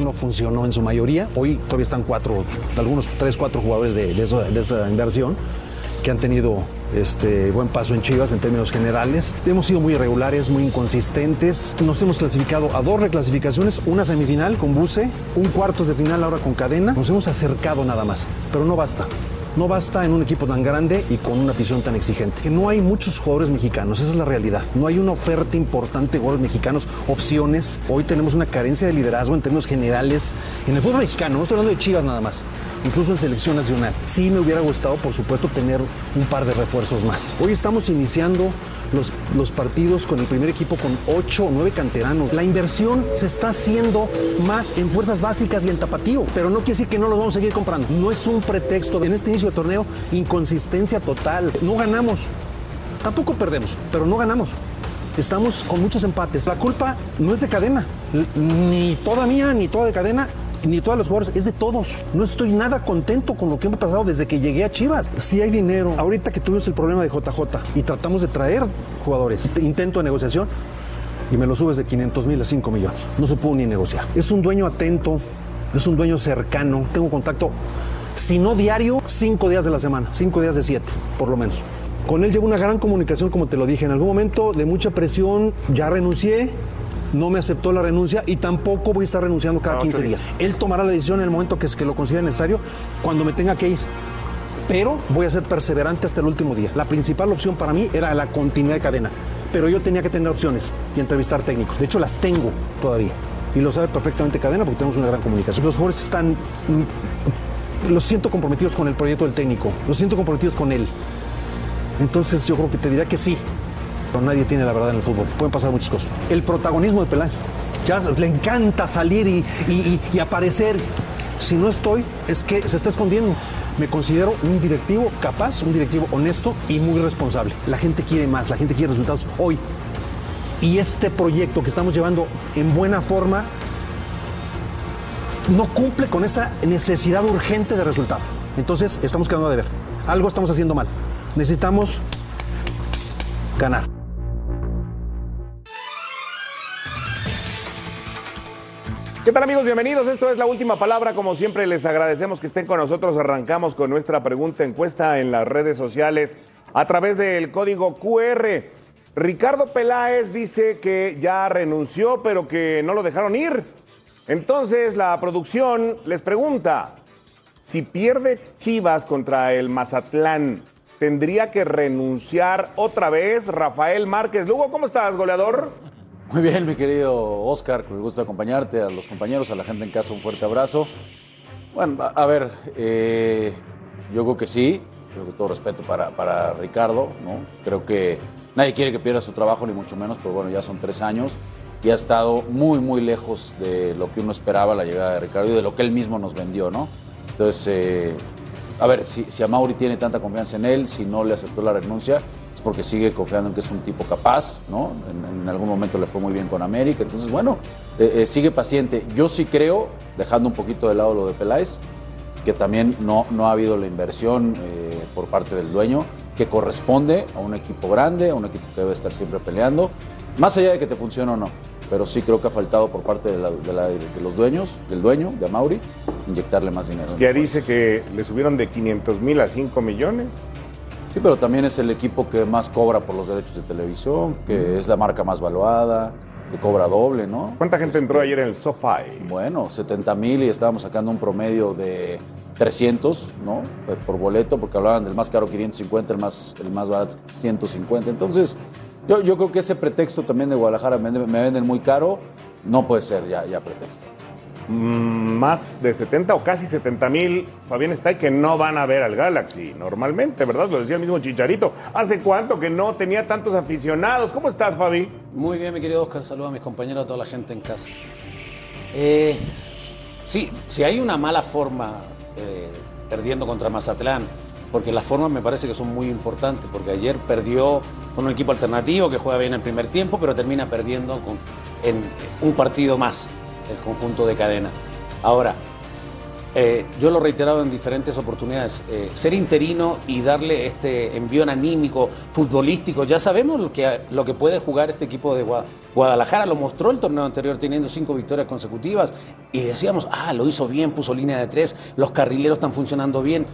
No funcionó en su mayoría. Hoy todavía están cuatro, algunos tres, cuatro jugadores de, de esa, inversión que han tenido este, buen paso en Chivas en términos generales. Hemos sido muy irregulares, muy inconsistentes. Nos hemos clasificado a dos reclasificaciones, una semifinal con Buce, un cuartos de final ahora con Cadena. Nos hemos acercado nada más, pero no basta. No basta en un equipo tan grande y con una afición tan exigente. No hay muchos jugadores mexicanos, esa es la realidad. No hay una oferta importante de jugadores mexicanos, opciones. Hoy tenemos una carencia de liderazgo en términos generales en el fútbol mexicano. No estoy hablando de Chivas nada más, incluso en selección nacional. Sí me hubiera gustado, por supuesto, tener un par de refuerzos más. Hoy estamos iniciando los, los partidos con el primer equipo con ocho o nueve canteranos. La inversión se está haciendo más en fuerzas básicas y en tapatío, pero no quiere decir que no los vamos a seguir comprando. No es un pretexto. En este inicio de torneo, inconsistencia total. No ganamos. Tampoco perdemos, pero no ganamos. Estamos con muchos empates. La culpa no es de cadena, ni toda mía, ni toda de cadena, ni todos los jugadores, es de todos. No estoy nada contento con lo que hemos pasado desde que llegué a Chivas. Si hay dinero, ahorita que tuvimos el problema de JJ y tratamos de traer jugadores, intento de negociación y me lo subes de 500 mil a 5 millones. No se pudo ni negociar. Es un dueño atento, es un dueño cercano. Tengo contacto, si no diario, cinco días de la semana, cinco días de siete, por lo menos. Con él llevo una gran comunicación, como te lo dije. En algún momento de mucha presión ya renuncié, no me aceptó la renuncia y tampoco voy a estar renunciando cada 15 días. Él tomará la decisión en el momento que, es que lo considere necesario, cuando me tenga que ir. Pero voy a ser perseverante hasta el último día. La principal opción para mí era la continuidad de cadena. Pero yo tenía que tener opciones y entrevistar técnicos. De hecho, las tengo todavía. Y lo sabe perfectamente Cadena porque tenemos una gran comunicación. Los jugadores están. Los siento comprometidos con el proyecto del técnico. Los siento comprometidos con él. Entonces yo creo que te diría que sí. Pero nadie tiene la verdad en el fútbol. Pueden pasar muchas cosas. El protagonismo de Peláez. Ya le encanta salir y- y aparecer. Si no estoy, es que se está escondiendo. Me considero un directivo capaz, un directivo honesto y muy responsable. La gente quiere más, la gente quiere resultados hoy. Y este proyecto que estamos llevando en buena forma no cumple con esa necesidad urgente de resultados. Entonces, estamos quedando a deber. Algo estamos haciendo mal. Necesitamos ganar. ¿Qué tal amigos? Bienvenidos. Esto es la última palabra. Como siempre, les agradecemos que estén con nosotros. Arrancamos con nuestra pregunta encuesta en las redes sociales a través del código QR. Ricardo Peláez dice que ya renunció, pero que no lo dejaron ir. Entonces, la producción les pregunta, si pierde Chivas contra el Mazatlán, ¿tendría que renunciar otra vez Rafael Márquez? Lugo, ¿cómo estás, goleador? Muy bien, mi querido Oscar, me gusta acompañarte, a los compañeros, a la gente en casa, un fuerte abrazo. Bueno, a, ver, eh, yo creo que sí, creo que todo respeto para, para Ricardo, ¿no? Creo que nadie quiere que pierda su trabajo, ni mucho menos, pero bueno, ya son tres años y ha estado muy, muy lejos de lo que uno esperaba la llegada de Ricardo y de lo que él mismo nos vendió, ¿no? Entonces, eh, a ver, si, si a Mauri tiene tanta confianza en él, si no le aceptó la renuncia, es porque sigue confiando en que es un tipo capaz, ¿no? En, algún momento le fue muy bien con América, entonces, bueno, eh, eh, sigue paciente. Yo sí creo, dejando un poquito de lado lo de Peláez, que también no, no ha habido la inversión por parte del dueño que corresponde a un equipo grande, a un equipo que debe estar siempre peleando, más allá de que te funcione o no. Pero sí creo que ha faltado por parte de, la- de la- de los dueños, del dueño, de Amauri, inyectarle más dinero. Que dice que le subieron de 500 mil a 5 millones. Sí, pero también es el equipo que más cobra por los derechos de televisión, que es la marca más valuada, que cobra doble, ¿no? ¿Cuánta gente entró ayer en el SoFi? Bueno, 70 mil y estábamos sacando un promedio de 300, ¿no? Por boleto, porque hablaban del más caro 550, el más, el más barato 150. Entonces, Yo, yo creo que ese pretexto también de Guadalajara me, me venden muy caro, no puede ser ya, ya pretexto. Mm, más de 70 o casi 70 mil, Fabián está que no van a ver al Galaxy normalmente, ¿verdad? Lo decía el mismo Chicharito. ¿Hace cuánto que no tenía tantos aficionados? ¿Cómo estás, Fabi? Muy bien, mi querido Oscar. Saludos a mis compañeros, a toda la gente en casa. Eh, sí, si hay una mala forma eh, perdiendo contra Mazatlán, porque las formas me parece que son muy importantes, porque ayer perdió con un equipo alternativo que juega bien el primer tiempo, pero termina perdiendo con, en un partido más el conjunto de cadena. Ahora, eh, yo lo he reiterado en diferentes oportunidades, eh, ser interino y darle este envío anímico, futbolístico, ya sabemos lo que, lo que puede jugar este equipo de Guadalajara, lo mostró el torneo anterior teniendo cinco victorias consecutivas y decíamos, ah, lo hizo bien, puso línea de tres, los carrileros están funcionando bien,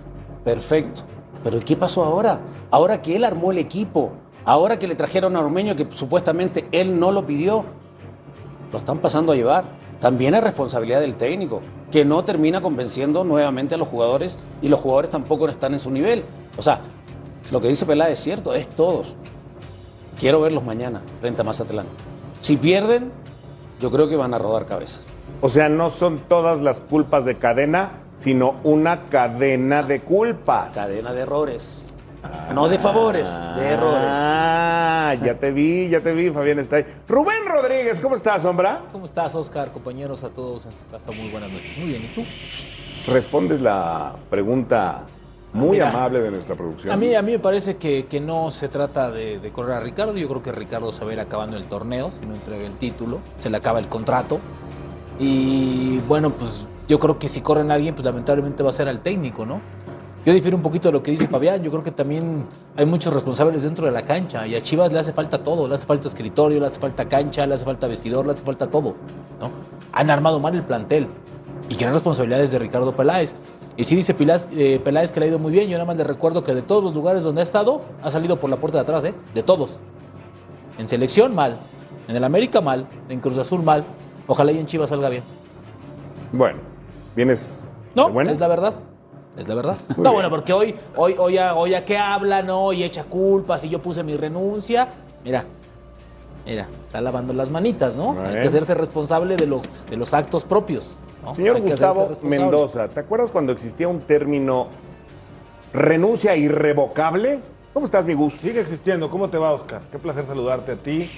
perfecto. Pero ¿qué pasó ahora? Ahora que él armó el equipo, ahora que le trajeron a Ormeño que supuestamente él no lo pidió, lo están pasando a llevar. También es responsabilidad del técnico, que no termina convenciendo nuevamente a los jugadores y los jugadores tampoco están en su nivel. O sea, lo que dice Peláez es cierto, es todos. Quiero verlos mañana frente a Mazatlán. Si pierden, yo creo que van a rodar cabezas. O sea, no son todas las culpas de cadena, sino una cadena de culpas. Cadena de errores. No de favores, de errores. Ah, ya te vi, ya te vi, Fabián está ahí. Rubén Rodríguez, ¿cómo estás, sombra? ¿Cómo estás, Oscar? Compañeros a todos en su casa, muy buenas noches. Muy bien, ¿y tú? Respondes la pregunta muy Mira, amable de nuestra producción. A mí, a mí me parece que, que no se trata de, de correr a Ricardo. Yo creo que Ricardo se va a ir acabando el torneo si no entrega el título. Se le acaba el contrato. Y bueno, pues yo creo que si corren a alguien, pues lamentablemente va a ser al técnico, ¿no? Yo difiero un poquito de lo que dice Fabián. Yo creo que también hay muchos responsables dentro de la cancha. Y a Chivas le hace falta todo. Le hace falta escritorio, le hace falta cancha, le hace falta vestidor, le hace falta todo. ¿no? Han armado mal el plantel. Y que no responsabilidades de Ricardo Peláez. Y sí dice eh, Peláez que le ha ido muy bien. Yo nada más le recuerdo que de todos los lugares donde ha estado, ha salido por la puerta de atrás, ¿eh? De todos. En selección, mal. En el América, mal. En Cruz Azul, mal. Ojalá y en Chivas salga bien. Bueno, ¿vienes No, de buenas? es la verdad. Es la verdad. Muy no, bien. bueno, porque hoy, hoy, hoy, a, hoy a qué habla, ¿no? Y echa culpas y yo puse mi renuncia. Mira, mira, está lavando las manitas, ¿no? Hay que hacerse responsable de, lo- de los actos propios. ¿no? Señor Hay Gustavo. Mendoza, ¿te acuerdas cuando existía un término renuncia irrevocable? ¿Cómo estás, mi Gus? Sigue existiendo. ¿Cómo te va, Oscar? Qué placer saludarte a ti,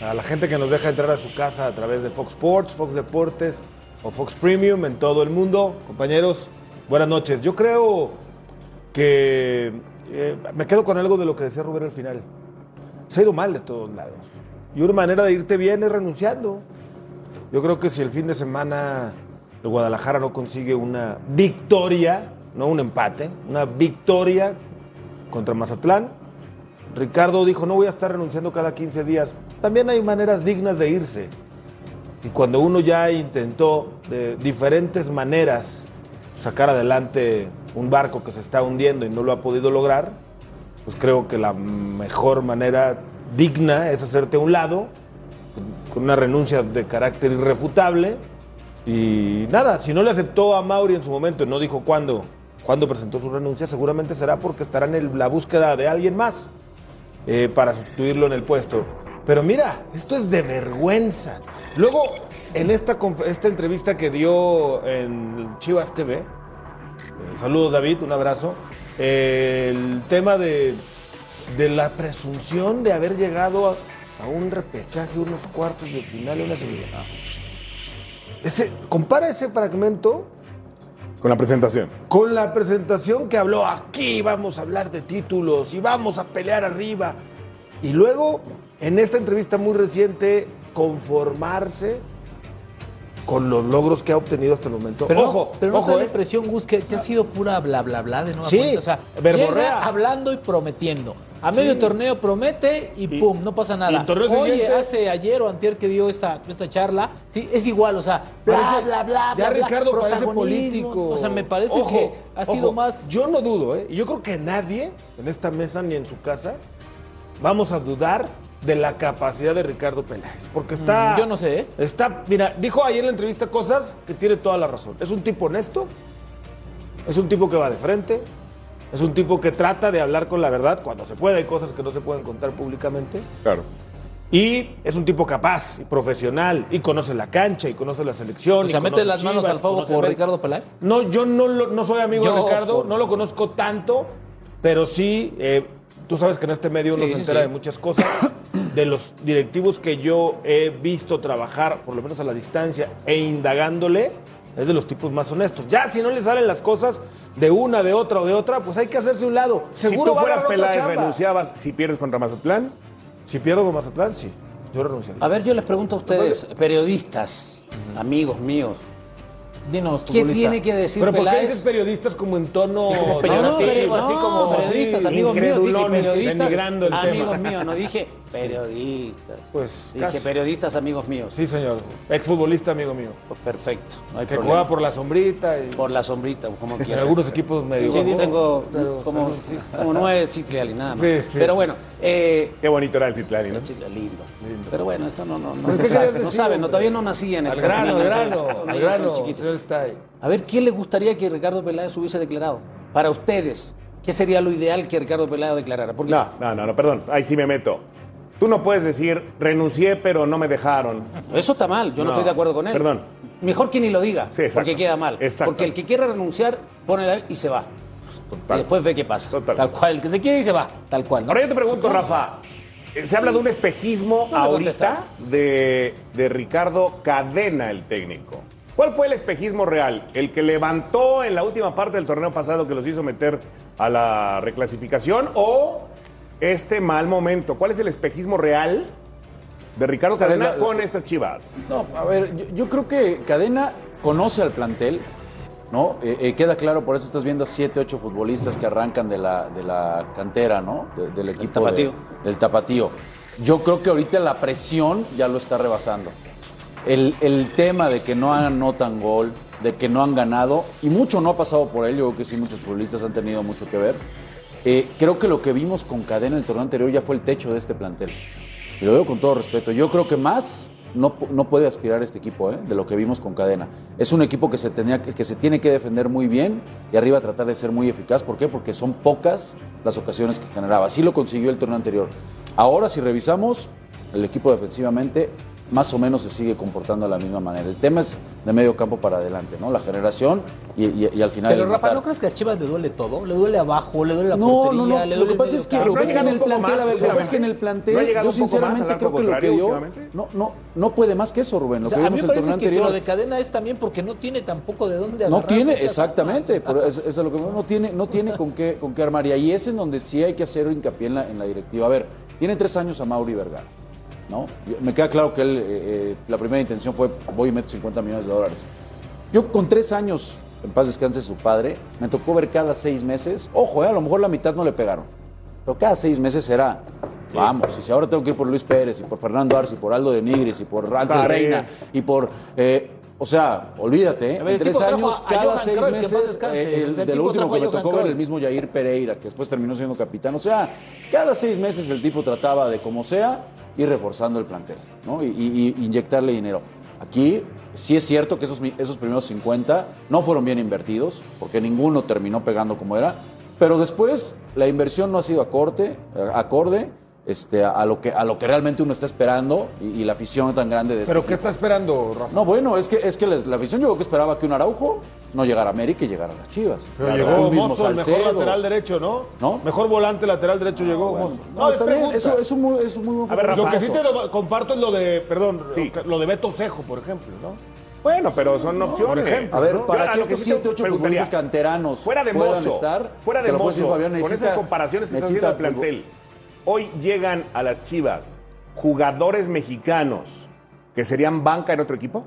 a la gente que nos deja entrar a su casa a través de Fox Sports, Fox Deportes o Fox Premium en todo el mundo. Compañeros, buenas noches. Yo creo que eh, me quedo con algo de lo que decía Rubén al final. Se ha ido mal de todos lados. Y una manera de irte bien es renunciando. Yo creo que si el fin de semana el Guadalajara no consigue una victoria, no un empate, una victoria contra Mazatlán, Ricardo dijo, no voy a estar renunciando cada 15 días. También hay maneras dignas de irse. Y cuando uno ya intentó de diferentes maneras sacar adelante un barco que se está hundiendo y no lo ha podido lograr, pues creo que la mejor manera digna es hacerte a un lado, con una renuncia de carácter irrefutable. Y nada, si no le aceptó a Mauri en su momento y no dijo cuándo, cuándo presentó su renuncia, seguramente será porque estará en la búsqueda de alguien más eh, para sustituirlo en el puesto. Pero mira, esto es de vergüenza. Luego, en esta, esta entrevista que dio en Chivas TV, eh, saludos David, un abrazo, eh, el tema de, de la presunción de haber llegado a, a un repechaje, unos cuartos de final, una semifinal. Ese, compara ese fragmento Con la presentación. con la presentación que habló, aquí vamos a hablar de títulos y vamos a pelear arriba. Y luego, en esta entrevista muy reciente, conformarse con los logros que ha obtenido hasta el momento. Pero, ojo, pero no ojo, te da la eh. impresión, Gus, que, que ha sido pura bla, bla, bla de nueva Sí, cuenta. O sea, llega hablando y prometiendo. A medio torneo promete y, Y- pum, no pasa nada. Oye, siguiente- hace ayer o antier que dio esta, esta charla, sí, es igual, o sea, bla, Parece- bla, bla, ya bla, Ricardo parece político. O sea, me parece Ojo, que ha sido más... Yo no dudo, ¿eh? Y Yo creo que nadie en esta mesa ni en su casa vamos a dudar de la capacidad de Ricardo Peláez. Porque está. Mm, yo no sé, ¿eh? Está. Mira, dijo ayer en la entrevista cosas que tiene toda la razón. Es un tipo honesto. Es un tipo que va de frente. Es un tipo que trata de hablar con la verdad cuando se puede. Hay cosas que no se pueden contar públicamente. Claro. Y es un tipo capaz y profesional y conoce la cancha y conoce la selección. O y sea, mete las manos Chivas, al fuego por. Ricardo Peláez. No, yo no, lo- no soy amigo Yo de Ricardo, por- no lo conozco tanto, pero sí, eh, tú sabes que en este medio uno Sí, se sí, entera sí. de muchas cosas, de los directivos que yo he visto trabajar, por lo menos a la distancia, e indagándole, es de los tipos más honestos. Ya si no le salen las cosas de una, de otra o de otra, pues hay que hacerse un lado. Seguro si tú va a fueras Peláez, renunciabas si pierdes contra Mazatlán. Si pierdo con Mazatlán, sí, yo renunciaría. A ver, yo les pregunto a ustedes, periodistas, amigos míos, Dinos, ¿qué futbolista. tiene que decir Pero ¿por qué Peláez? dices periodistas como en tono Sí, como No, no, pero- así no, como periodistas, amigos míos, dije periodistas, el amigos tema. míos, no dije periodistas. Pues, dije casi. periodistas, amigos míos. Sí, señor. Exfutbolista, amigo mío. Pues perfecto, no hay Que problema. juega por la sombrita y Por la sombrita, como en quieras. algunos equipos medio. Sí, tengo Pero- como, como nueve Citriali, nada más. Sí, sí, Pero sí. bueno, eh, Qué bonito era el Citlani, ¿no? Citriali, lindo. Pero bueno, esto no, no, no, ¿Pero no qué saben, no todavía no nací en el Al grano, al grano, al grano. Señor Stay. A ver, ¿quién le gustaría que Ricardo Peláez hubiese declarado? Para ustedes, ¿qué sería lo ideal que Ricardo Peláez declarara? Porque No, no, no, no, perdón. Ahí sí me meto. Tú no puedes decir, renuncié, pero no me dejaron. eso está mal, yo no, No, estoy de acuerdo con él. perdón. Mejor que ni lo diga, Sí, porque queda mal. Exacto. Porque el que quiere renunciar, pone la y se va. Total. Y después ve qué pasa. Total. Tal cual, el que se quiere y se va, tal cual. ¿no? Ahora yo te pregunto, Rafa. eh, Se habla de un espejismo No ahorita de, de Ricardo Cadena, el técnico. ¿Cuál fue el espejismo real? ¿El que levantó en la última parte del torneo pasado que los hizo meter a la reclasificación o este mal momento? ¿Cuál es el espejismo real de Ricardo Cadena la- con estas chivas? No, a ver, yo, yo creo que Cadena conoce al plantel, ¿no? Eh, eh, queda claro, por eso estás viendo a siete, ocho futbolistas que arrancan de la, de la cantera, ¿no? De- del equipo. tapatío. de- del tapatío. Yo creo que ahorita la presión ya lo está rebasando. El, el tema de que no anotan gol, de que no han ganado, y mucho no ha pasado por ello, creo que sí, muchos futbolistas han tenido mucho que ver. Eh, creo que lo que vimos con Cadena en el torneo anterior ya fue el techo de este plantel. Y lo digo con todo respeto. Yo creo que más no, no puede aspirar este equipo ¿eh? de lo que vimos con Cadena. Es un equipo que se, tenía, que se tiene que defender muy bien y arriba tratar de ser muy eficaz. ¿Por qué? Porque son pocas las ocasiones que generaba. Así lo consiguió el torneo anterior. Ahora, si revisamos, el equipo defensivamente más o menos se sigue comportando de la misma manera. El tema es de medio campo para adelante, ¿no? La generación y, y- y al final. Pero el Rafa. ¿no crees que a Chivas le duele todo? ¿Le duele abajo? ¿Le duele la No, portería? no, no. ¿Le Lo duele que el pasa es que, lo que pasa es que en el plantel, lo que es que en el plantel, ¿No ha llegado yo sinceramente creo que lo que dio, no, no, no puede más que eso, Rubén. Lo O sea, que a mí vimos me el torneo que anterior. lo de cadena es también porque no tiene tampoco de dónde No tiene, exactamente, pero es, es a lo que no tiene, no tiene con qué, con qué armar. Y ahí es en donde sí hay que hacer hincapié en la, en la directiva. A ver, tiene tres años a Mauri Vergara, ¿no? Me queda claro que él, eh, eh, la primera intención fue voy y meto 50 millones de dólares. Yo con tres años, en paz descanse su padre, me tocó ver cada seis meses, ojo, eh, a lo mejor la mitad no le pegaron, pero cada seis meses era, vamos, y si ahora tengo que ir por Luis Pérez, y por Fernando Arce, y por Aldo de Nigris, y por Ángel. Reina, y por... eh, o sea, olvídate, ¿eh? Ver, en tres años, cada seis meses, descanse. eh, el- del último que me tocó ver, el mismo Jair Pereira, que después terminó siendo capitán. O sea, cada seis meses el tipo trataba de, como sea, ir reforzando el plantel, ¿no? Y, y- y inyectarle dinero. Aquí sí es cierto que esos, esos primeros 50 no fueron bien invertidos, porque ninguno terminó pegando como era, pero después la inversión no ha sido acorte, eh, acorde este, a, lo que, a lo que realmente uno está esperando y, y la afición tan grande de este ¿Pero qué equipo. está esperando, Rafa? No, bueno, es que, es que les- la afición yo creo que esperaba que un Araujo no llegara a América y llegara a las Chivas. Pero La llegó Mozo, el mejor lateral derecho, ¿no? ¿No? Mejor volante lateral derecho llegó Bueno, Mozo. no, está bien, pregunta. eso es un muy, es un muy buen A ver, futbolista. Lo que sí te lo- comparto es lo de, perdón, Sí. Oscar, lo de Beto Cejo, por ejemplo, ¿no? Bueno, pero son opciones. por ejemplo, A ver, ¿no? para Yo a que estos sí te 7, 8 preguntaría, futbolistas canteranos Fuera de puedan mozo, estar, fuera de puedo decir, mozo, Fabián, con necesita- esas comparaciones que estás haciendo del plantel, hoy llegan a las Chivas jugadores mexicanos que serían banca en otro equipo.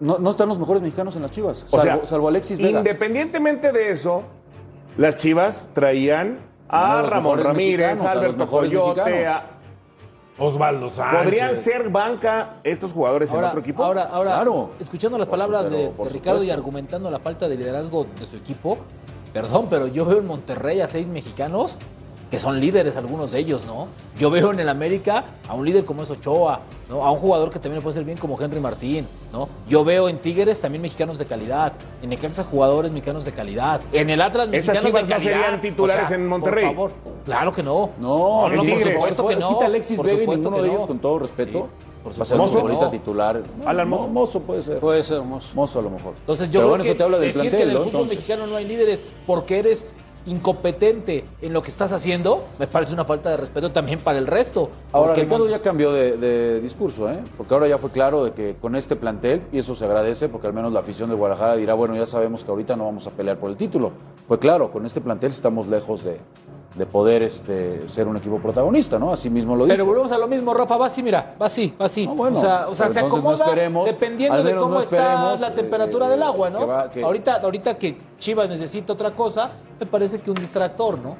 No, no están los mejores mexicanos en las Chivas, O salvo, sea, salvo Alexis Vega. Independientemente de eso, las Chivas traían A Ramón Ramírez, a Alberto Coyote. a- Osvaldo Sánchez. ¿Podrían ser banca estos jugadores en otro equipo? ahora, ahora Claro. escuchando las Por palabras de, Ricardo y argumentando la falta de liderazgo de su equipo, perdón, pero yo veo en Monterrey a seis mexicanos que son líderes algunos de ellos, ¿no? Yo veo en el América a un líder como es Ochoa, ¿no? A un jugador que también le puede ser bien como Henry Martín, ¿no? Yo veo en Tigres también mexicanos de calidad, en Necaxa jugadores mexicanos de calidad, en el Atlas ¿Estas mexicanos Chivas de no serían titulares en Monterrey? Por favor, claro que no. No, no, por supuesto que no. Por Quita Alexis y que ninguno de no. ellos, con todo respeto. Sí, por va a ser supuesto que futbolista no. titular. Alan Mozo. Mozo puede ser. Puede ser, Mozo. Mozo a lo mejor. Entonces yo Pero creo bueno, que eso te habla del decir plantel, que en el ¿no? fútbol Entonces, mexicano no hay líderes porque eres incompetente en lo que estás haciendo, me parece una falta de respeto también para el resto. Ahora, Porque Ricardo ya cambió de, de discurso, ¿eh? Porque ahora ya fue claro de que con este plantel, y eso se agradece, porque al menos la afición de Guadalajara dirá, bueno, ya sabemos que ahorita no vamos a pelear por el título. Fue claro, con este plantel estamos lejos de, de poder este, ser un equipo protagonista, ¿no? Así mismo lo dijo. Pero volvemos a lo mismo, Rafa, va así, mira, va así, va así. No, bueno, o sea, o sea se no acomoda esperemos, dependiendo de cómo no está la temperatura eh, del agua, ¿no? que va- que- Ahorita, ahorita que Chivas necesita otra cosa, me parece que un distractor, ¿no?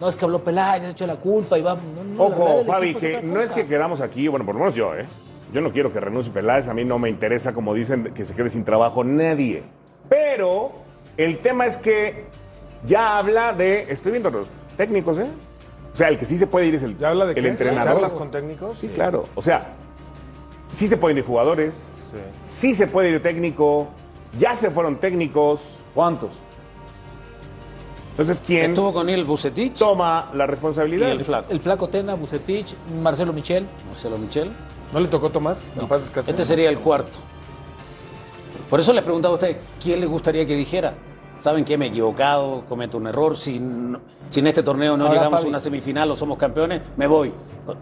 No es que habló Peláez, se ha hecho la culpa y va. no, no, Ojo, Fabi, que no es que quedamos aquí, bueno, por lo menos yo, ¿eh? Yo no quiero que renuncie Peláez, a mí no me interesa, como dicen, que se quede sin trabajo nadie. Pero el tema es que ya habla de, estoy viendo los técnicos, ¿eh? O sea, el que sí se puede ir es el, ¿Ya habla de el qué? entrenador. ¿Charlas con técnicos? Sí, claro. O sea, sí se pueden ir jugadores, Sí. sí se puede ir técnico, ya se fueron técnicos. ¿Cuántos? Entonces, ¿quién Estuvo con él Bucetich toma la y responsabilidad? el flaco. El flaco Tena, Bucetich, Marcelo Michel. Marcelo Michel. ¿No le tocó Tomás? Este sería el cuarto. Por eso les preguntaba a ustedes, ¿quién les gustaría que dijera? ¿Saben que me he equivocado, cometo un error? Si, no- si en este torneo no Ahora, llegamos Fabi. a una semifinal o somos campeones, me voy.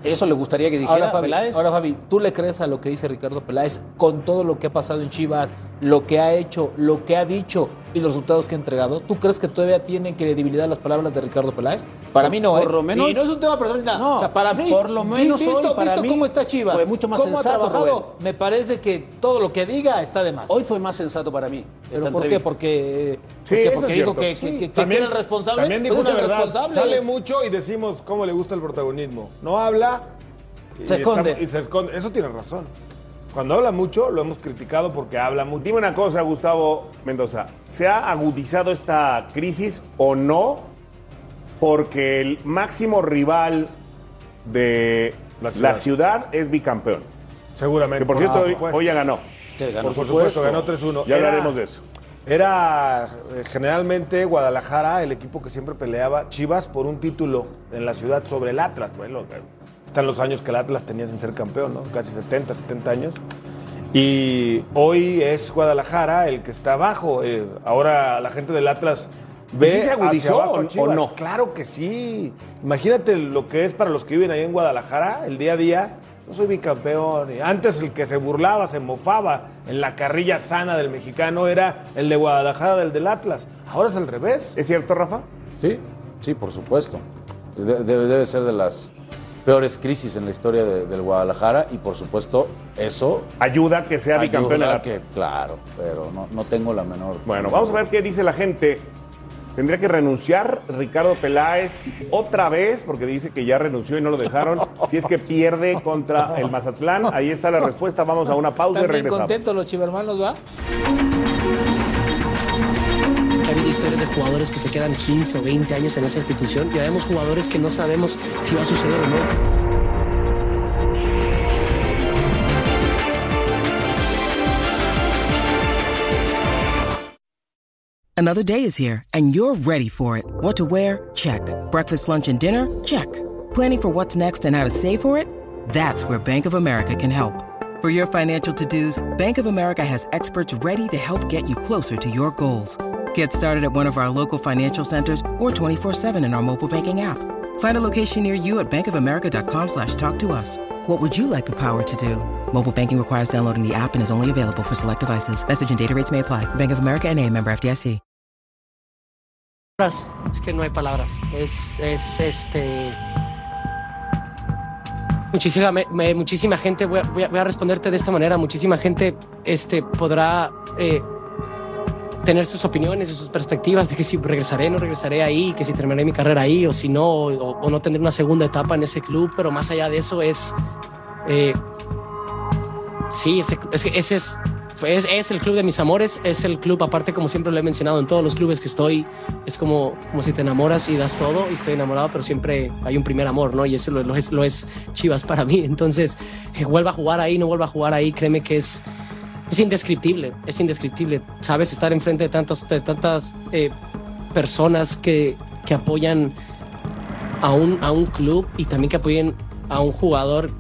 ¿Eso les gustaría que dijera Ahora Fabi, Peláez? ahora, Fabi, ¿tú le crees a lo que dice Ricardo Peláez con todo lo que ha pasado en Chivas, lo que ha hecho, lo que ha dicho y los resultados que ha entregado? ¿Tú crees que todavía tienen credibilidad las palabras de Ricardo Peláez? Para mí no, Por ¿eh? lo menos- Y no es un tema personal, nada. No, o sea, para mí, por lo menos visto, hoy, para visto mí, cómo está Chivas, fue mucho más cómo sensato, ha trabajado, Rubén. me parece que todo lo que diga está de más. Hoy fue más sensato para mí. ¿Pero por qué? Porque, Sí, porque, porque dijo que, Sí. que, que, que era el responsable. También dijo pues una es el verdad. responsable. Sale mucho y decimos cómo le gusta el protagonismo. No habla. y Se esconde. está- y se esconde. Eso tiene razón. Cuando habla mucho, lo hemos criticado porque habla mucho. Dime una cosa, Gustavo Mendoza. ¿Se ha agudizado esta crisis o no? Porque el máximo rival de La la ciudad. es bicampeón. Seguramente. Que por cierto, hoy, supuesto. hoy ya ganó. Sí, ganó. Por supuesto, ganó 3-1. Ya Era- hablaremos de eso. Era eh, generalmente Guadalajara el equipo que siempre peleaba Chivas por un título en la ciudad sobre el Atlas. Bueno, están los años que el Atlas tenía sin ser campeón, ¿no? Casi 70, 70 años. Y hoy es Guadalajara el que está abajo. Eh, ahora la gente del Atlas ve sí se hacia agudizó abajo a o- no? Claro que sí. Imagínate lo que es para los que viven ahí en Guadalajara, el día a día. Yo soy bicampeón. Antes el que se burlaba, se mofaba en la carrilla sana del mexicano era el de Guadalajara, del del Atlas. Ahora es al revés. ¿Es cierto, Rafa? Sí, sí, por supuesto. De- debe, debe ser de las peores crisis en la historia de- del Guadalajara y por supuesto eso Ayuda a que sea bicampeón el ayuda a Atlas. que, claro, pero no, no tengo la menor. Bueno, vamos a ver qué dice la gente. ¿Tendría que renunciar Ricardo Peláez otra vez? Porque dice que ya renunció y no lo dejaron. Si es que pierde contra el Mazatlán. Ahí está la respuesta. Vamos a una pausa y regresamos. contentos los chivermanos, ¿va? De jugadores que se quedan 15 o 20 años en esa institución vemos jugadores que no sabemos si va a suceder o no. Another day is here, and you're ready for it. What to wear? Check. Breakfast, lunch, and dinner? Check. Planning for what's next and how to save for it? That's where Bank of America can help. For your financial to dos, Bank of America has experts ready to help get you closer to your goals. Get started at one of our local financial centers or 24-7 in our mobile banking app. Find a location near you at bankofamerica.com slash talk to us. What would you like the power to do? Mobile banking requires downloading the app and is only available for select devices. Message and data rates may apply. Bank of America and a member FDIC. Palabras, Es que no hay palabras. Es, es este. Muchísima, me- me- muchísima gente, voy voy a- voy a responderte de esta manera, muchísima gente este, podrá eh, tener sus opiniones y sus perspectivas de que si regresaré, no regresaré ahí, que si terminaré mi carrera ahí, o si no, o, o no tendré una segunda etapa en ese club, pero más allá de eso es... eh, sí, ese, ese es es, el club de mis amores, es el club, aparte como siempre lo he mencionado, en todos los clubes que estoy, es como, como si te enamoras y das todo, y estoy enamorado, pero siempre hay un primer amor, ¿no? Y eso lo, lo es, lo es Chivas para mí. Entonces, eh, vuelva a jugar ahí, no vuelva a jugar ahí, créeme que es, es indescriptible, es indescriptible. Sabes, estar enfrente de tantas, de tantas eh, personas que, que apoyan a un, a un club y también que apoyen a un jugador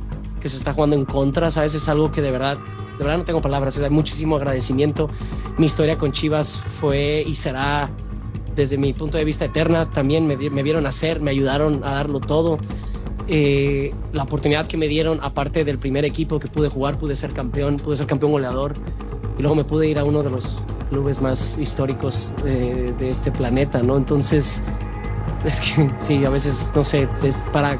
que se está jugando en contra, ¿sabes? Es algo que de verdad, de verdad no tengo palabras, hay muchísimo agradecimiento. Mi historia con Chivas fue y será desde mi punto de vista eterna, también me, me vieron hacer, me ayudaron a darlo todo. Eh, la oportunidad que me dieron, aparte del primer equipo que pude jugar, pude ser campeón, pude ser campeón goleador y luego me pude ir a uno de los clubes más históricos de, de este planeta, ¿no? Entonces, es que sí, a veces, no sé, es para,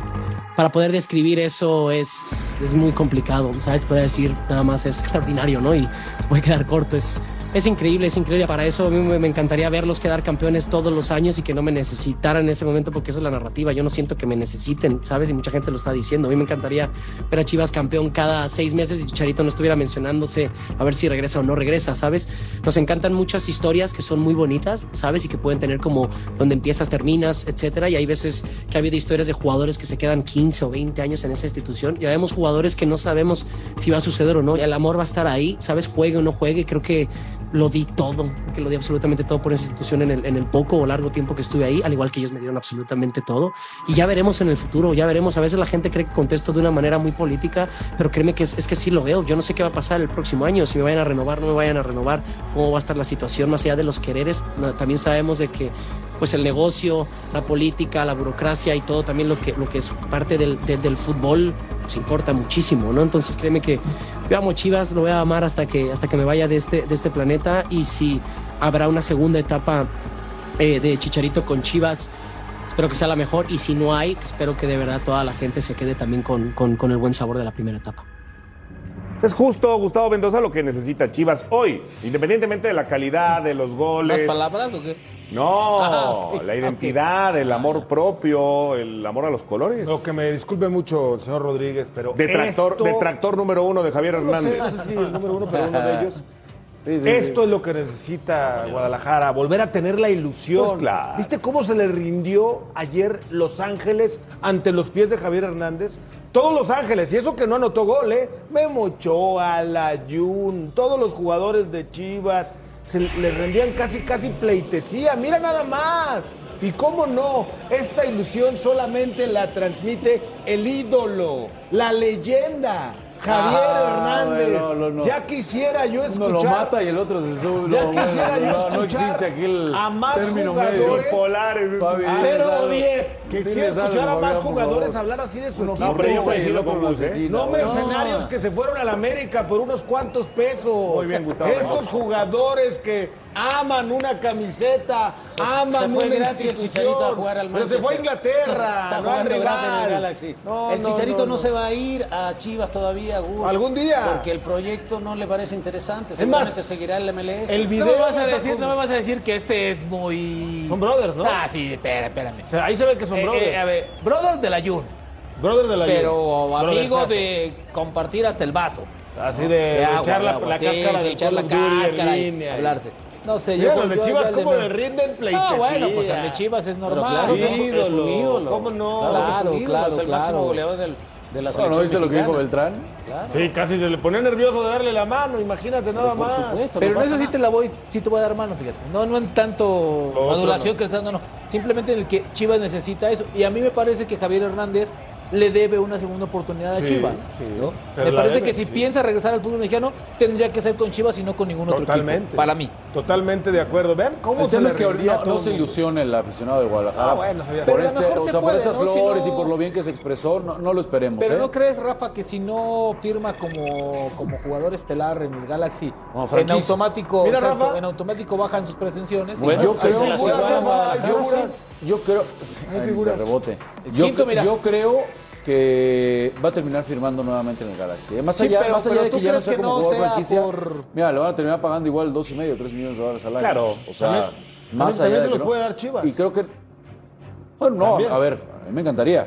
para poder describir eso es, es muy complicado, ¿sabes? Puede decir nada más es extraordinario, ¿no? Y se puede quedar corto, es, es increíble, es increíble. Para eso a mí me, encantaría verlos quedar campeones todos los años y que no me necesitaran en ese momento porque esa es la narrativa. Yo no siento que me necesiten, ¿sabes? Y mucha gente lo está diciendo. A mí me encantaría ver a Chivas campeón cada seis meses y Chicharito no estuviera mencionándose a ver si regresa o no regresa, ¿sabes? Nos encantan muchas historias que son muy bonitas, ¿sabes? Y que pueden tener como donde empiezas, terminas, etcétera. Y hay veces que ha habido historias de jugadores que se quedan 15 o 20 años en esa institución. Ya vemos jugadores que no sabemos si va a suceder o no. El amor va a estar ahí, ¿sabes? Juegue o no juegue. Creo que lo di todo, que lo di absolutamente todo por esa institución en el, en el poco o largo tiempo que estuve ahí, al igual que ellos me dieron absolutamente todo. Y ya veremos en el futuro, ya veremos. A veces la gente cree que contesto de una manera muy política, pero créeme que es, que sí lo veo. Yo no sé qué va a pasar el próximo año, si me vayan a renovar, no me vayan a renovar, cómo va a estar la situación más allá de los quereres. También sabemos de que pues el negocio, la política, la burocracia y todo también lo que, lo que es parte del, del, del fútbol pues importa muchísimo, ¿no? Entonces créeme que yo amo Chivas, lo voy a amar hasta que, hasta que me vaya de este, de este planeta y si habrá una segunda etapa eh, de Chicharito con Chivas, espero que sea la mejor y si no hay, espero que de verdad toda la gente se quede también con, con, con el buen sabor de la primera etapa. Es justo, Gustavo Mendoza, lo que necesita Chivas hoy, independientemente de la calidad, de los ¿Más goles. palabras o qué? No, Ah, la identidad, el amor propio, el amor a los colores. Lo que me disculpe mucho el señor Rodríguez, pero. Detractor, esto- detractor número uno de Javier No sé, Hernández. no sé si el número uno, pero uno de ellos. Sí, sí, Esto sí. es lo que necesita Guadalajara, volver a tener la ilusión. Pues claro. ¿Viste cómo se le rindió ayer Los Ángeles ante los pies de Javier Hernández? Todos Los Ángeles, y eso que no anotó gol, ¿eh? Memo Ochoa, Layun, todos los jugadores de Chivas, se le rendían casi, casi pleitesía. Mira nada más. Y cómo no, esta ilusión solamente la transmite el ídolo, la leyenda, Javier Ah, Hernández. no, no, no. Ya quisiera yo escuchar. Uno lo mata y el otro se sube. Ya No, quisiera yo no, no escuchar existe aquí el a más término jugadores. medio. Polares. O diez. Diles Quisiera algo, escuchar a más jugadores hablar así de su Uno equipo. No, pero yo coincido con Gus, ¿eh? No mercenarios que se fueron a la América por unos cuantos pesos. Muy bien, Gustavo. Estos jugadores que aman una camiseta, aman se fue una gratis el. Chicharito a jugar al Pero se fue a Manchester. Inglaterra, Está no jugando gratis en el. Galaxy. No, el no, Chicharito no, no, no. se va a ir a Chivas todavía, Gus. ¿Algún día? Porque el proyecto no le parece interesante. Es Seguramente más, seguirá el MLS. El No video me, vas a decir, con- no me vas a decir que este es muy... Son brothers, ¿no? Ah, sí, espera, espérame. O sea, ahí se ve que son Eh, brothers. eh, a ver, brother de la Jun, brothers de la pero Juve. amigo Brothersazo. de compartir hasta el vaso. Así de, De de agua, echar la, la sí, cáscara sí, echar la cáscara y hablarse. No sé, yo... los de Chivas yo cómo le rinden pleitesía. Ah, bueno, pues al de Chivas es normal. claro, es, un- es un Ídolo. ¿cómo no? Claro, Claro, ídolo, claro, es el claro. máximo goleador del, de la No, selección ¿no viste lo que dijo. Beltrán? Claro. Sí, casi se le ponía nervioso de darle la mano, imagínate nada Por más. supuesto. Pero no en eso sí te la voy, sí te voy a dar mano, fíjate. No, no en tanto adulación no. que estás dando, no. Simplemente en el que Chivas necesita eso. Y a mí me parece que Javier Hernández le debe una segunda oportunidad a Sí, Chivas. sí. ¿no? Se Me parece debe, que si sí. piensa regresar al fútbol mexicano, tendría que ser con Chivas y no con ningún otro Totalmente. equipo. Para mí. Totalmente de acuerdo. Vean cómo El se le es que rendía a no, todo no se ilusione el aficionado de Guadalajara. Ah, bueno, por, Pero este, o se sea, por estas ¿no? Si flores no- y por lo bien que se expresó, no, no lo esperemos. Pero ¿eh? ¿no crees, Rafa, que si no firma como, como jugador estelar en el Galaxy, en automático, Mira, exacto, en automático bajan sus pretensiones? Bueno, yo ahí creo se yo- creo. Hay Ay, figuras. de rebote. Yo, quinto, mira. yo creo que va a terminar firmando nuevamente en el Galaxy. Más Sí, allá, pero- más allá de que ¿tú ya no sea que como no jugador sea franquicia. por- Mira, le van a terminar pagando igual dos y medio, tres millones de dólares al año. Claro. O sea, También- más también allá se de los no. puede dar Chivas. Y creo que. Bueno, no, También. a ver, a mí me encantaría.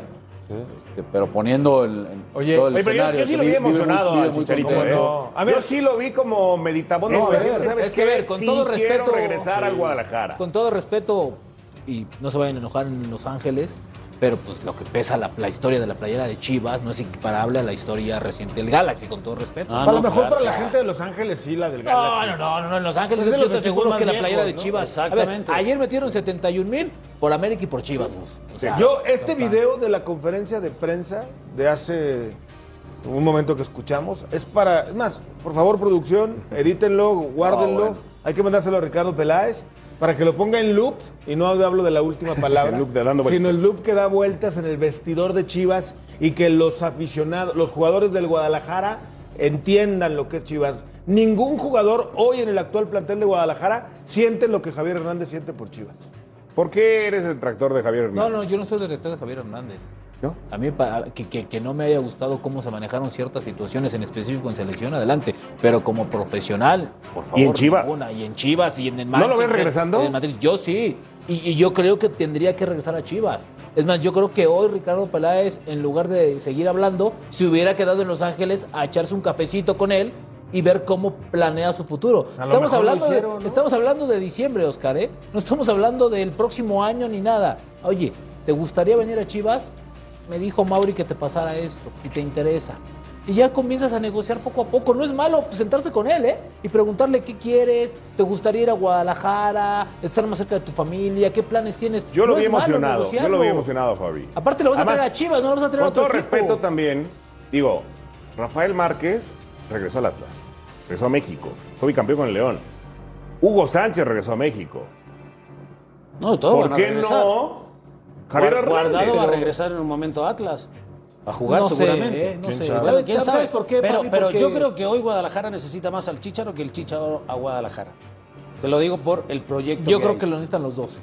Este, pero poniendo el, el- Oye, todo el Oye, pero yo, escenario. yo sí lo vi vive emocionado vive muy contento. ¿eh? No, a ver. yo sí lo vi como meditamos. No, No, a ver, ¿sabes es que, ver, con Sí todo respeto- regresar al. Guadalajara. Con todo respeto, y no se vayan a enojar en Los Ángeles, pero pues lo que pesa la, la historia de la playera de Chivas no es equiparable a la historia reciente del Galaxy, con todo respeto. Ah, a lo no, mejor claro, para la gente de Los Ángeles sí, la del Galaxy. no, no, no, no, en Los Ángeles Es de yo aseguro más que la viejos, playera de ¿no? Chivas. Exactamente. A ver, ayer metieron 71 mil por América y por Chivas. O sea, Yo, este video de la conferencia de prensa de hace un momento que escuchamos, es para, es más, por favor, producción, edítenlo, guárdenlo. bueno. Hay que mandárselo a Ricardo Peláez para que lo ponga en loop, y no hablo de la última palabra, El loop de dando sino el loop que da vueltas en el vestidor de Chivas y que los aficionados, los jugadores del Guadalajara entiendan lo que es Chivas. Ningún jugador hoy en el actual plantel de Guadalajara siente lo que Javier Hernández siente por Chivas. ¿Por qué eres el tractor de Javier no, Hernández? no, yo no soy director de Javier Hernández. ¿No? A mí que, que- que no me haya gustado cómo se manejaron ciertas situaciones en específico en selección, adelante. Pero como profesional, por favor. ¿Y en Chivas? ninguna. Y en Chivas y en el ¿No lo ves Manchester, regresando? en Madrid. Yo sí. Y, y yo creo que tendría que regresar a Chivas. Es más, yo creo que hoy Ricardo Peláez, en lugar de seguir hablando, se hubiera quedado en Los Ángeles a echarse un cafecito con él y ver cómo planea su futuro. Estamos hablando, hicieron, de, ¿no? estamos hablando de diciembre, Oscar, ¿eh? No estamos hablando del próximo año ni nada. Oye, ¿te gustaría venir a Chivas? Me dijo Mauri que te pasara esto, si te interesa. Y ya comienzas a negociar poco a poco. No es malo sentarse con él, ¿eh? Y preguntarle qué quieres, te gustaría ir a Guadalajara, estar más cerca de tu familia, qué planes tienes. Yo lo No vi es malo emocionado. Yo lo vi emocionado, Fabi. Aparte lo vas Además, a traer a Chivas, no lo vas a traer a Con otro todo equipo. respeto también, digo, Rafael Márquez regresó al Atlas, regresó a México, fue bicampeón con el León. Hugo Sánchez regresó a México. No, todos van ¿Por a qué regresar. no? Javier Guar- Guardado Hernández. va a regresar en un momento a Atlas. A jugar No sé, seguramente. ¿eh? No sé. sabe? ¿Sabes- ¿Quién sabe? por qué, Pero, Fabi? pero Porque- yo creo que hoy Guadalajara necesita más al Chicharo que el Chicharo a Guadalajara. Te lo digo por el proyecto. Yo creo hay. que lo necesitan los dos.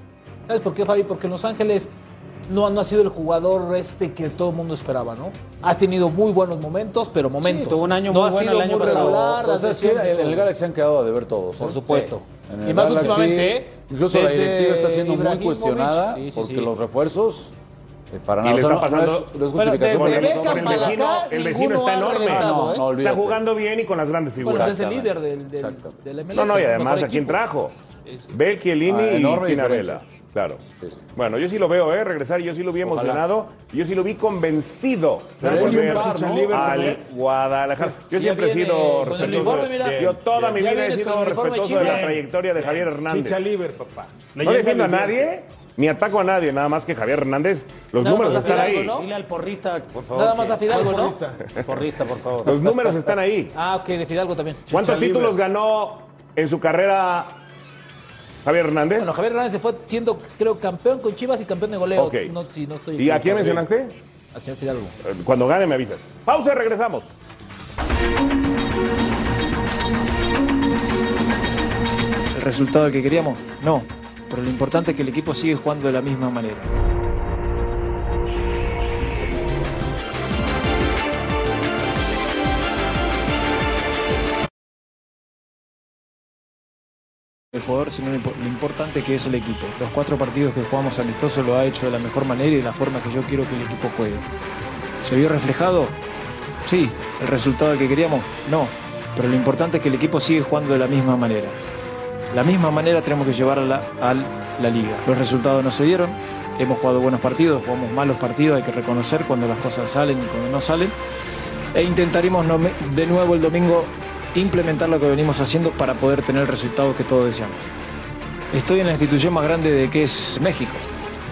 ¿Sabes por qué, Fabi? Porque en Los Ángeles no, no ha sido el jugador este que todo el mundo esperaba, ¿no? Has tenido muy buenos momentos, pero momentos. tuvo un año no muy bueno sido el año pasado. regular, Pero las ¿sabes qué? lesiones y En el todo. Galaxy han quedado de ver todos. Por ¿eh? supuesto. En el Y más Galaxy, últimamente, ¿eh? Incluso la directiva está siendo muy cuestionada sí, sí, porque sí. los refuerzos eh, para Y nada. le o sea, está no- no pasando- es- no es desde el- Beckham el vecino, acá, el vecino ninguno está enorme. No, ¿eh? Está jugando bien y con las grandes Bueno, figuras. es el líder del, del, Exacto. del MLS. No, no, y el además, ¿a quién trajo? Bel, Chiellini Ah, y diferencia. Claro. Sí, sí. Bueno, yo sí lo veo, ¿eh? Regresar, yo sí lo vi Ojalá. emocionado. y Yo sí lo vi convencido. De volver par, ¿no? al Guadalajara. Yo siempre he sido respetuoso. uniforme, mira. Yo toda mi vida he sido respetuoso de la trayectoria de Javier Hernández. Chicha Liver, papá. No defiendo a nadie, ni ataco a nadie, nada más que Javier Hernández. Los Nada números están Fidalgo, ahí. ¿no? Dile al porrista, por favor. Nada más a Fidalgo, ¿no? Porrista. Porrista, por favor. Los números están ahí. Ah, ok, de Fidalgo también. ¿Cuántos Chicha títulos libre. ganó en su carrera Javier Hernández? Bueno, Javier Hernández se fue siendo, creo, campeón con Chivas y campeón de goleo. Ok. No, si no estoy ¿Y a quién mencionaste? Al señor Fidalgo. Eh, Cuando gane me avisas. Pausa y regresamos. ¿El resultado que queríamos? No. Pero lo importante es que el equipo sigue jugando de la misma manera. El jugador, sino lo impo- lo importante que es el equipo. Los cuatro partidos que jugamos amistosos lo ha hecho de la mejor manera y de la forma que yo quiero que el equipo juegue. ¿Se vio reflejado? Sí. ¿El resultado que queríamos? No. Pero lo importante es que el equipo sigue jugando de la misma manera. La misma manera tenemos que llevar a la, liga. Los resultados no se dieron, hemos jugado buenos partidos, jugamos malos partidos, hay que reconocer cuando las cosas salen y cuando no salen. E intentaremos de nuevo el domingo implementar lo que venimos haciendo para poder tener el resultado que todos deseamos. Estoy en la institución más grande de que es México.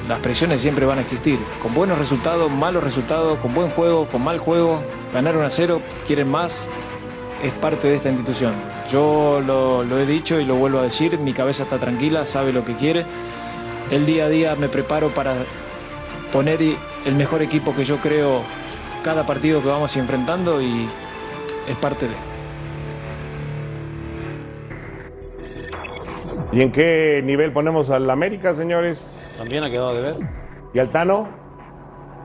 Las presiones siempre van a existir, con buenos resultados, malos resultados, con buen juego, con mal juego, ganar 1 a 0, quieren más, es parte de esta institución. Yo lo, lo he dicho y lo vuelvo a decir, mi cabeza está tranquila, sabe lo que quiere. El día a día me preparo para poner el mejor equipo que yo creo cada partido que vamos enfrentando y es parte de. ¿Y en qué nivel ponemos al América, señores? También ha quedado de ver. ¿Y al Tano?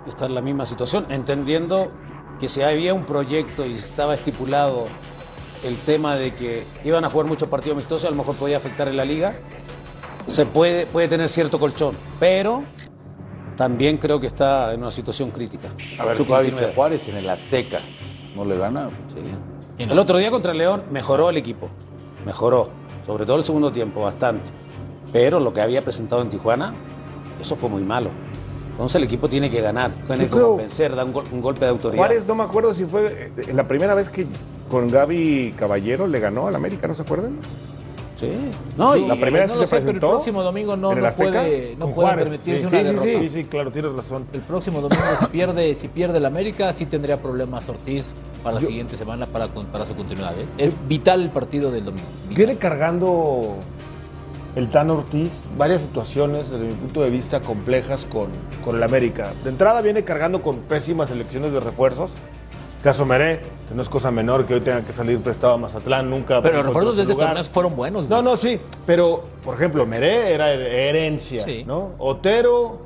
Está en la misma situación, entendiendo que si había un proyecto y estaba estipulado el tema de que iban a jugar muchos partidos amistosos, a lo mejor podía afectar en la liga, se puede, puede tener cierto colchón, pero también creo que está en una situación crítica. A ver, Su a Juárez en el Azteca. ¿No le gana? Sí. El otro día contra el León mejoró el equipo. Mejoró. Sobre todo el segundo tiempo, bastante. Pero lo que había presentado en Tijuana, eso fue muy malo. Entonces el equipo tiene que ganar, tiene que convencer, dar un, gol- un golpe de autoridad. Juárez, no me acuerdo si fue eh, la primera vez que con Gaby Caballero le ganó al América, ¿no se acuerdan? Sí. No, y la primera vez no que se sé, pero el presentó. próximo domingo no, no puede, no puede permitirse sí, una sí, sí, derrota. sí, sí, claro, tienes razón. El próximo domingo si pierde, si pierde el América, sí tendría problemas Ortiz para la siguiente semana para, para su continuidad. ¿eh? Es vital el partido del domingo. Vital. Viene cargando el Tan Ortiz varias situaciones, desde mi punto de vista, complejas con, con el América. De entrada viene cargando con pésimas elecciones de refuerzos. Caso Meré, que no es cosa menor que hoy tenga que salir prestado a Mazatlán, nunca. Pero los refuerzos de este torneo fueron buenos. No, güey. no, sí, pero por ejemplo, Meré era her- herencia, Sí. ¿no? Otero,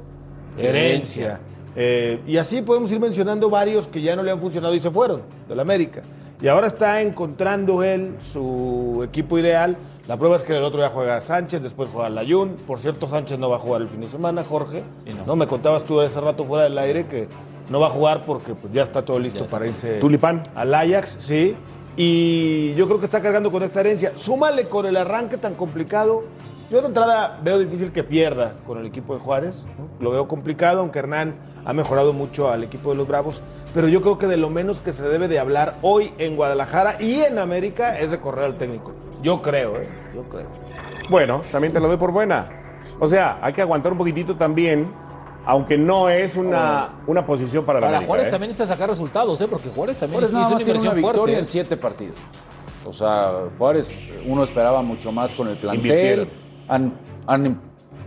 herencia. herencia. Eh, y así podemos ir mencionando varios que ya no le han funcionado y se fueron del América. Y ahora está encontrando él su equipo ideal. La prueba es que el otro día juega Sánchez, después juega Layún. Por cierto, Sánchez no va a jugar el fin de semana, Jorge. Sí, no. no. Me contabas tú hace rato fuera del aire que no va a jugar porque pues, ya está todo listo para irse Tulipán. al Ajax, sí. Y yo creo que está cargando con esta herencia. Súmale con el arranque tan complicado. Yo de entrada veo difícil que pierda con el equipo de Juárez. ¿no? Lo veo complicado, aunque Hernán ha mejorado mucho al equipo de los Bravos. Pero yo creo que de lo menos que se debe de hablar hoy en Guadalajara y en América es de correr al técnico. Yo creo, ¿eh? Yo creo. Bueno, también te lo doy por buena. O sea, hay que aguantar un poquitito también, aunque no es una, una posición para la Para América, Juárez ¿eh? tamén necesita sacar resultados, ¿eh? porque Juárez también Juárez hizo una más tiene una inversión victoria fuerte. en siete partidos. O sea, Juárez, uno esperaba mucho más con el plantel. Han, han,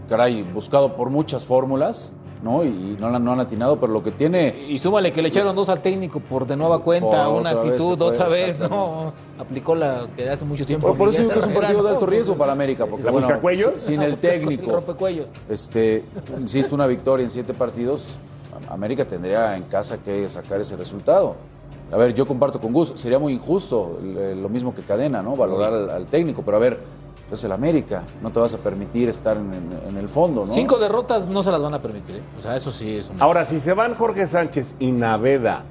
caray, buscado por muchas fórmulas, ¿no? Y, no, han atinado, pero lo que tiene... Y súmale que le echaron dos al técnico por de nueva cuenta, Por una actitud, fue, otra vez, no, aplicó la que de hace mucho tiempo. Por, por eso digo que es un partido de alto riesgo para América, porque ¿La bueno, sin- sin el técnico, rompecuellos. este, insisto, una victoria en siete partidos, América tendría en casa que sacar ese resultado. A ver, yo comparto con Gus, sería muy injusto eh, lo mismo que Cadena, ¿no? Valorar al, al técnico, pero a ver, es el América, no te vas a permitir estar en, en- en el fondo, ¿no? Cinco derrotas no se las van a permitir, ¿eh? o sea, eso sí es un... Ahora, si se van Jorge Sánchez y Naveda,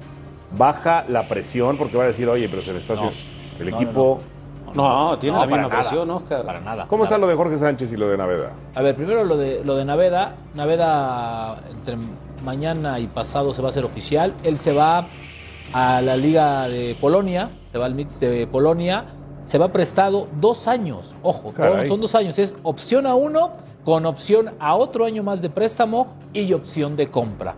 baja la presión porque va a decir, oye, pero se le está haciendo. El No, equipo. No, tiene No, la misma nada. presión, Oscar. Para nada. ¿Cómo está lo de Jorge Sánchez y lo de Naveda? A ver, primero lo de, lo de Naveda. Naveda entre mañana y pasado se va a hacer oficial. Él se va a la Liga de Polonia, se va al Mix de Polonia. Se va prestado dos años. Ojo, Caray. son dos años. Es opción a uno con opción a otro año más de préstamo y opción de compra.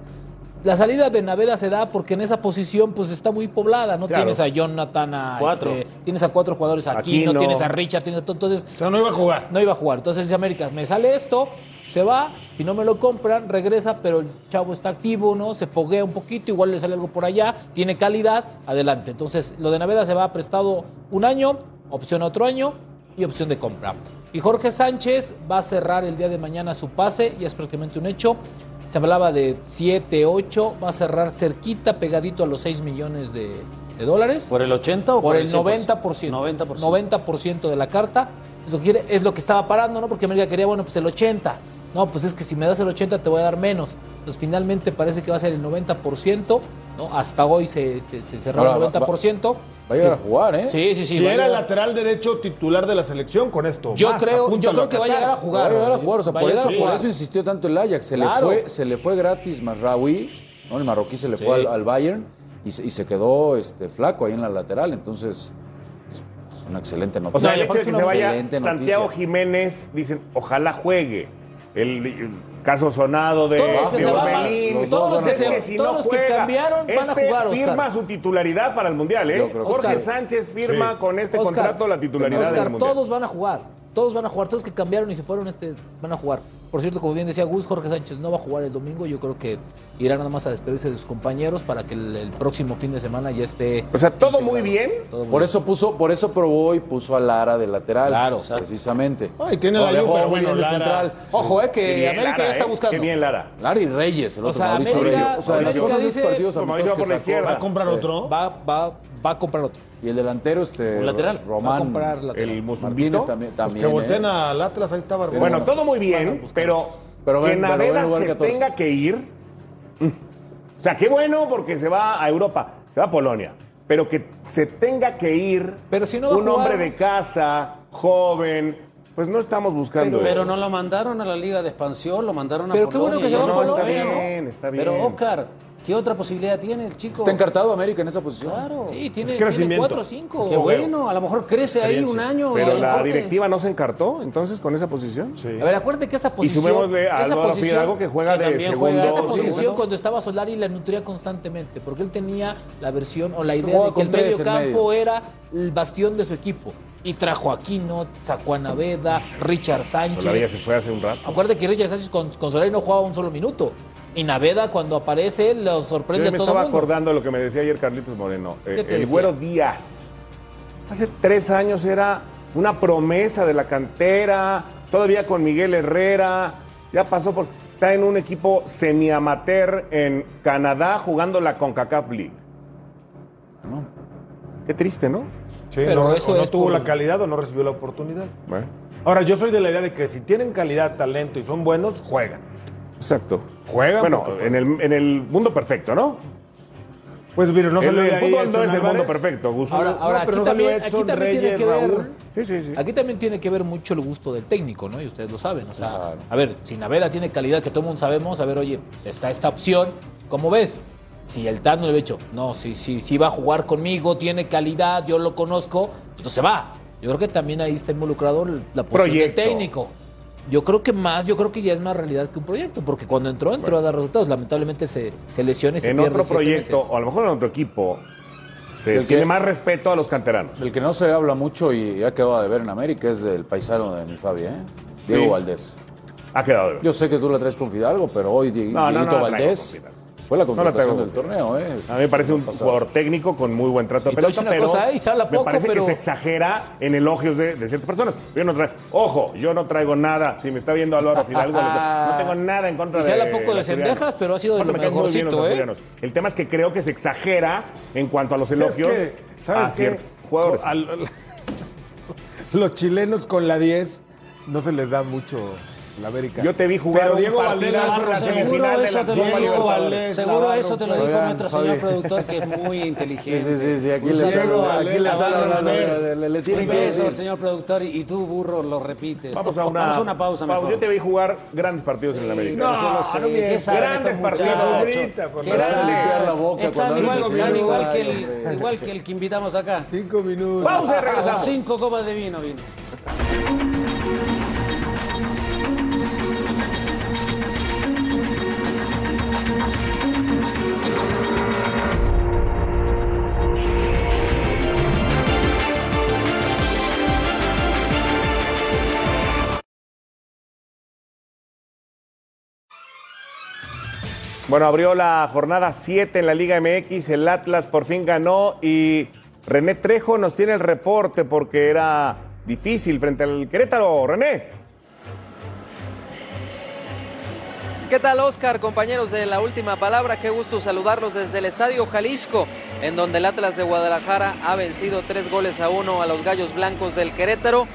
La salida de Naveda se da porque en esa posición pues está muy poblada. No Claro. tienes a Jonathan, a Cuatro. este, tienes a cuatro jugadores aquí, no tienes a Richard, tienes entonces O sea, no iba a jugar. no iba a jugar. Entonces dice América, me sale esto, se va, si no me lo compran, regresa, pero el chavo está activo, ¿no? Se foguea un poquito, igual le sale algo por allá, tiene calidad, adelante. Entonces, lo de Naveda se va prestado un año, opción a otro año y opción de compra. Y Jorge Sánchez va a cerrar el día de mañana su pase, ya es prácticamente un hecho. Se hablaba de 7, 8, va a cerrar cerquita, pegadito a los 6 millones de, de dólares. ¿Por el 80 o Por por, el 100%? 90%. 90%. 90% de la carta. Es lo, que quiere- es lo que estaba parando, ¿no? Porque América quería, bueno, pues el 80. No, pues es que si me das el 80 te voy a dar menos. Entonces finalmente parece que va a ser el 90%, ¿no? Hasta hoy se, se, se cerró Ahora, el va- 90%. Va a llegar a jugar, ¿eh? Sí, sí, sí. si era lateral derecho titular de la selección con esto. Yo más, creo- yo creo que va a llegar a Va jugar. a llegar a jugar, o sea, por eso, por eso insistió tanto el Ajax. Se, Claro. le, fue, se le fue gratis Masraoui, ¿no? El marroquí se le fue al, al Bayern y se, y se quedó este, flaco ahí en la lateral. Entonces, es, una excelente O noticia. sea, el hecho de que se vaya Santiago noticia. Jiménez, dicen, ojalá juegue. El, caso sonado de, Todos Orbelín. los a que si Todos no los que cambiaron van a este jugar, Oscar. firma su titularidad para el Mundial, ¿eh? Jorge Oscar. Sánchez firma Sí. con este Oscar, contrato la titularidad Oscar, del Mundial. todos van a jugar. Todos van a jugar. Todos que cambiaron y se fueron este, van a jugar. Por cierto, como bien decía Gus, Jorge Sánchez no va a jugar el domingo. Yo creo que irá nada más a despedirse de sus compañeros para que el, el próximo fin de semana ya esté. O sea, todo muy bien. todo muy Por bien. eso puso, por eso probó y puso a Lara de lateral. Claro. precisamente. Ay, tiene la pero bueno, Lara. central. Ojo, eh, que bien, América Lara, ya está ¿eh? buscando. Qué bien, Lara. Lara y Reyes, el O otro sea, Mauricio América- Reyes. O sea, las cosas de dice- esos partidos. ¿Va a comprar Sí. otro? Va, va, va a comprar otro. Y el delantero, este. Un lateral. Román. Va a comprar lateral. El. Martínez también. Pues también que volteen ¿eh? al Atlas, ahí está Barbosa. Bueno, todo muy bien, pero Pero que pero ven lugar se 14. tenga que ir. mm. O sea, qué bueno porque se va a Europa, se va a Polonia. Pero que se tenga que ir Pero si no un jugar- hombre de casa, joven, pues no estamos buscando Pero eso. no lo mandaron a la Liga de Expansión, lo mandaron a Pero qué Polonia. bueno que se va a no está Polonia. bien, está bien. Pero Oscar, ¿qué otra posibilidad tiene el chico? Está encartado América en esa posición. Claro. Sí, tiene, Es tiene crecimiento. cuatro o cinco. Qué bueno, a lo mejor crece ahí un año. y Pero la que- directiva no se encartó entonces con esa posición. A ver, acuérdate que esa Y posición. sumémosle a Álvaro Fidalgo que juega que de segundo. juega Esa Sí, posición bueno. cuando estaba Solari la nutría constantemente, porque él tenía la versión o la idea de que el medio campo medio. era el bastión de su equipo. Y trajo a Aquino, sacó a Naveda, Richard Solari ya Sánchez. se fue hace un rato. Acuérdate que Richard Sánchez con, con Solari no jugaba un solo minuto. Y Naveda cuando aparece lo sorprende Yo a todo estaba el mundo. acordando de lo que me decía ayer Carlitos Moreno. Eh, ¿Qué te el decía? güero Díaz. Hace tres años era una promesa de la cantera, todavía con Miguel Herrera. Ya pasó por. Está en un equipo semi-amateur en Canadá jugando la CONCACAF League. Qué triste, ¿no? Sí, Pero no, eso o no es tuvo por- la calidad o no recibió la oportunidad. Bueno, Ahora, yo soy de la idea de que si tienen calidad, talento y son buenos, juegan. Exacto. Juegan. Bueno, en el, en el mundo perfecto, ¿no? pues mira, no el, salió el ahí fútbol no es el mundo perfecto, Gus. Ahora, ahora aquí, no también, aquí también tiene que ver. Raúl. sí, sí, sí. Aquí también tiene que ver mucho el gusto del técnico, ¿no? Y ustedes lo saben. O sea, Claro. a ver, si Naveda tiene calidad que todo el mundo sabemos, a ver, oye, está esta opción, ¿cómo ves? Si el TAT no le ha dicho, no, si, si, si va a jugar conmigo, tiene calidad, yo lo conozco, entonces va. Yo creo que también ahí está involucrado el- la posición Proyecto. del técnico. Yo creo que más, yo creo que ya es más realidad que un proyecto, porque cuando entró, entró a dar resultados. Lamentablemente se, se lesiona y se en pierde otro proyecto, meses. o a lo mejor en otro equipo, se El que- tiene más respeto a los canteranos. Del que no se habla mucho y ha quedado de ver en América es del paisano de mi Fabi, ¿eh? Diego Sí. Valdés. Ha quedado de ver. Yo sé que tú la traes con Fidalgo, pero hoy Di- No, no, Dieguito no la traigo Valdés. Fue la No la contratación del torneo, ¿eh? A mí me parece un jugador técnico con muy buen trato de pelota, pero cosa, ¿eh? Y habla me parece pero- que se exagera en elogios de, de ciertas personas. Yo no traigo, ojo, yo no traigo nada. Si me está viendo Álvaro Fidalgo, no tengo nada en contra Y de se habla poco de cendejas, pero ha sido de lo me caen muy bien los mejorcito, ¿eh? asturianos. El tema es que creo que se exagera en cuanto a los elogios Es que, ¿sabes a qué? ciertos jugadores. Al- al- los chilenos con la 10 no se les da mucho la América. Yo te vi jugar Pero Diego Valdés la seguro semifinal de eso la te lo Copa dijo Libertadores. Valdés. Seguro eso te lo dijo nuestro señor productor, que es muy inteligente. sí, sí, sí, aquí Un le le Un beso al señor productor y, tú, burro, lo repites. Vamos a una, Vamos a una pausa. Yo te vi jugar grandes partidos en la América. No, yo lo sé. no mientas. ¿Qué saben Grandes partidos. está, igual que el que invitamos acá. Cinco minutos. Pausa y regresamos. Cinco copas de vino vino. Bueno, abrió la jornada 7 en la Liga MX, el Atlas por fin ganó y René Trejo nos tiene el reporte porque era difícil frente al Querétaro. René. ¿Qué tal Oscar, compañeros de la última palabra? Qué gusto saludarlos desde el Estadio Jalisco, en donde el Atlas de Guadalajara ha vencido tres goles a uno a los Gallos Blancos del Querétaro,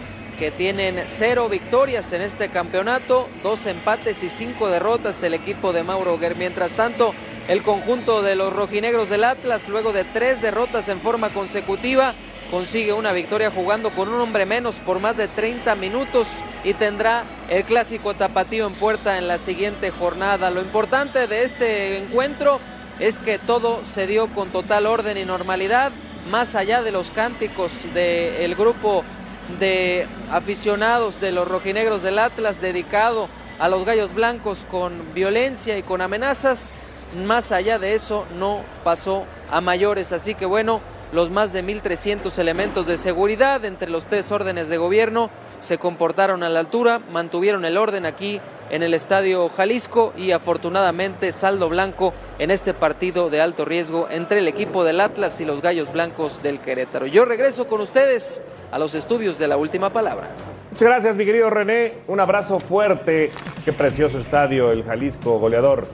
que tienen cero victorias en este campeonato, dos empates y cinco derrotas el equipo de Mauro Guer. Mientras tanto, el conjunto de los rojinegros del Atlas, luego de tres derrotas en forma consecutiva, consigue una victoria jugando con un hombre menos por más de 30 minutos y tendrá el clásico tapatío en puerta en la siguiente jornada. Lo importante de este encuentro es que todo se dio con total orden y normalidad, más allá de los cánticos del grupo de aficionados de los rojinegros del Atlas dedicado a los gallos blancos con violencia y con amenazas. Más allá de eso no pasó a mayores, así que bueno, los más de 1.300 elementos de seguridad entre los tres órdenes de gobierno se comportaron a la altura, mantuvieron el orden aquí en el Estadio Jalisco y afortunadamente saldo blanco en este partido de alto riesgo entre el equipo del Atlas y los Gallos Blancos del Querétaro. Yo regreso con ustedes a los estudios de la última palabra. Muchas gracias, mi querido René. Un abrazo fuerte. Qué precioso estadio, el Jalisco goleador.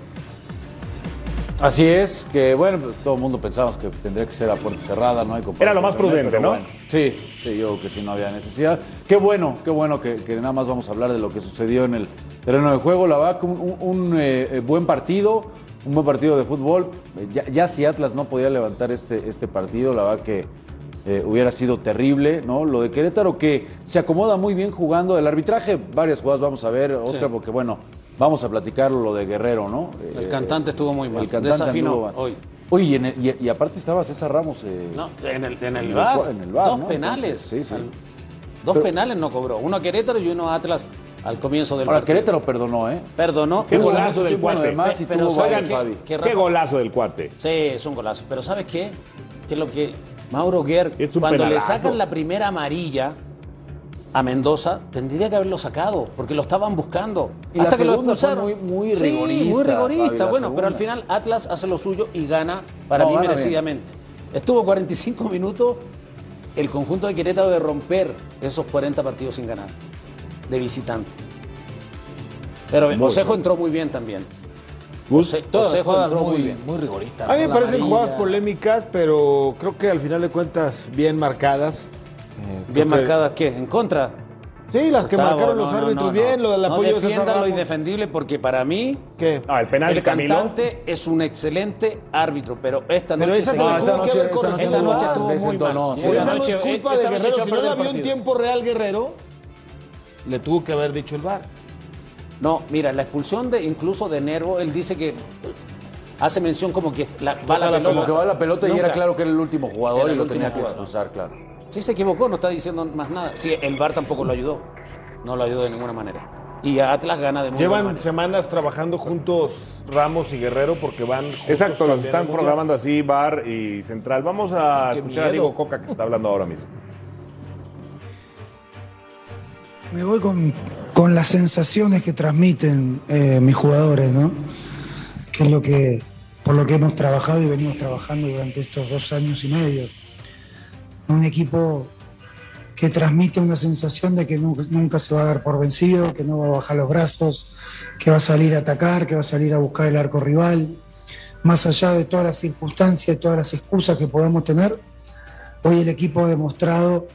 Así es, que bueno, pues, todo el mundo pensábamos que tendría que ser a puerta cerrada, ¿no? Hay Era lo más prudente, ¿no? sí, sí, yo creo que sí, no había necesidad. Qué bueno, qué bueno que, que nada más vamos a hablar de lo que sucedió en el terreno de juego. La verdad, un, un- un, eh, eh, buen partido, un buen partido de fútbol. Eh, Ya, ya si Atlas no podía levantar este, este partido, la verdad que eh, hubiera sido terrible, ¿no? Lo de Querétaro que se acomoda muy bien jugando. El arbitraje, varias jugadas vamos a ver, Oscar, Sí. porque bueno, vamos a platicar lo de Guerrero, ¿no? El Eh, cantante estuvo muy mal. el cantante Desafinó hoy. Oye, y, en el- y- y aparte estaba César Ramos. eh, No, en el, en el en bar. en el Dos ¿no? penales. Entonces, sí, sí. Al- dos Pero- penales no cobró. Uno a Querétaro y uno a Atlas al comienzo del Ahora, partido. Querétaro perdonó, ¿eh? Perdonó. Qué Pero golazo ¿sabes del cuate. Además, y Pero tuvo ¿saben varios, qué? Golazo del cuate. Sí, es un golazo. Pero ¿sabes qué? Que es lo que Mauro Guer, cuando le sacan la primera amarilla a Mendoza, tendría que haberlo sacado, porque lo estaban buscando. Y la hasta que lo fue expulsaron. muy- muy Sí, rigorista, muy rigorista. Fabi, bueno, pero al final Atlas hace lo suyo y gana para No, mí gana merecidamente. Estuvo 45 minutos el conjunto de Querétaro de romper esos 40 partidos sin ganar, de visitante. Pero Osejo bien. entró muy bien también. Entró muy, muy bien. muy rigoristas. A mí me parecen jugadas polémicas, pero creo que al final de cuentas bien marcadas. Bien que- marcadas, ¿qué? ¿En contra? Sí, las que Gustavo, marcaron no, los no, árbitros no, bien, no. lo del No apoyo de César defiendan lo Ramos. indefendible porque para mí ¿Qué? Ah, el penal el Camilo. cantante es un excelente árbitro, pero esta Pero noche esa se se No, esta que noche- esta noche. Esta noche no, estuvo muy desentonó, mal. sí. Pero Esta esa no noche- es culpa de Guerrero. Si no la vio en tiempo real Guerrero, le tuvo que haber dicho el VAR. No, mira, la expulsión de incluso de Nervo, él dice que hace mención como que la, va la, la pelota. Como que va la pelota y Nunca. era claro que era el último jugador Era y lo tenía que expulsar, claro. Sí se equivocó, no está diciendo más nada. Sí, el VAR tampoco lo ayudó. No lo ayudó de ninguna manera. Y Atlas gana de muy Llevan semanas trabajando juntos Ramos y Guerrero porque van Exacto, los están programando así, Bar y Central. Vamos a Qué escuchar a. Diego Coca que está hablando ahora mismo. Me voy con, con las sensaciones que transmiten eh, mis jugadores, ¿no? Que es lo que, por lo que hemos trabajado y venimos trabajando durante estos dos años y medio. Un equipo que transmite una sensación de que nunca, se va a dar por vencido, que no va a bajar los brazos, que va a salir a atacar, que va a salir a buscar el arco rival. Más allá de todas las circunstancias, de todas las excusas que podamos tener, hoy el equipo ha demostrado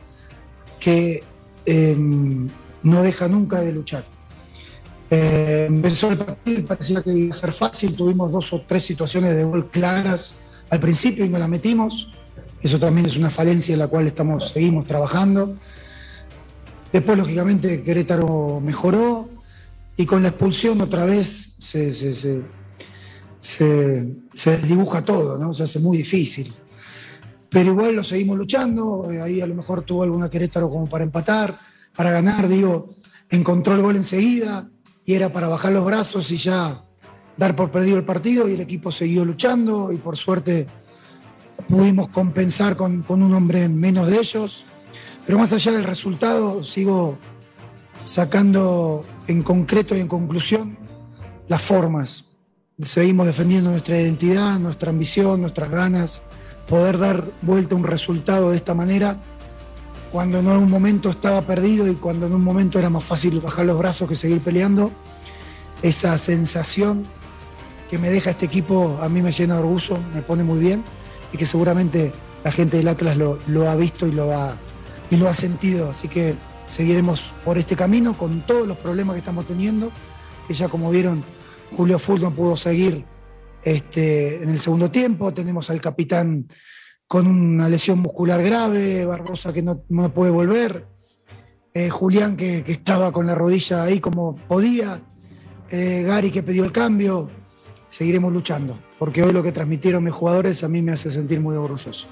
que eh, no deja nunca de luchar. Empezó el partido, parecía que iba a ser fácil, tuvimos dos o tres situaciones de gol claras al principio y no la metimos. Eso también es una falencia en la cual estamos, seguimos trabajando. Después, lógicamente, Querétaro mejoró y con la expulsión otra vez se, se, se, se- desdibuja todo, ¿no? se hace muy difícil pero igual lo seguimos luchando. eh, Ahí a lo mejor tuvo alguna Querétaro como para empatar, para ganar, digo, encontró el gol enseguida y era para bajar los brazos y ya dar por perdido el partido y el equipo siguió luchando y por suerte pudimos compensar con, con un hombre menos de ellos. Pero más allá del resultado, sigo sacando en concreto y en conclusión las formas. Seguimos defendiendo nuestra identidad, nuestra ambición, nuestras ganas, poder dar vuelta un resultado de esta manera cuando en un momento estaba perdido y cuando en un momento era más fácil bajar los brazos que seguir peleando. Esa sensación que me deja este equipo a mí me llena de orgullo, me pone muy bien y que seguramente la gente del Atlas lo, ha visto y lo ha, y lo ha sentido. Así que seguiremos por este camino con todos los problemas que estamos teniendo, que ya como vieron, Julio Full no pudo seguir este, en el segundo tiempo, tenemos al capitán con una lesión muscular grave, Barbosa que no, no puede volver, eh, Julián que, que estaba con la rodilla ahí como podía, eh, Gary que pidió el cambio, seguiremos luchando, porque hoy lo que transmitieron mis jugadores a mí me hace sentir muy orgulloso.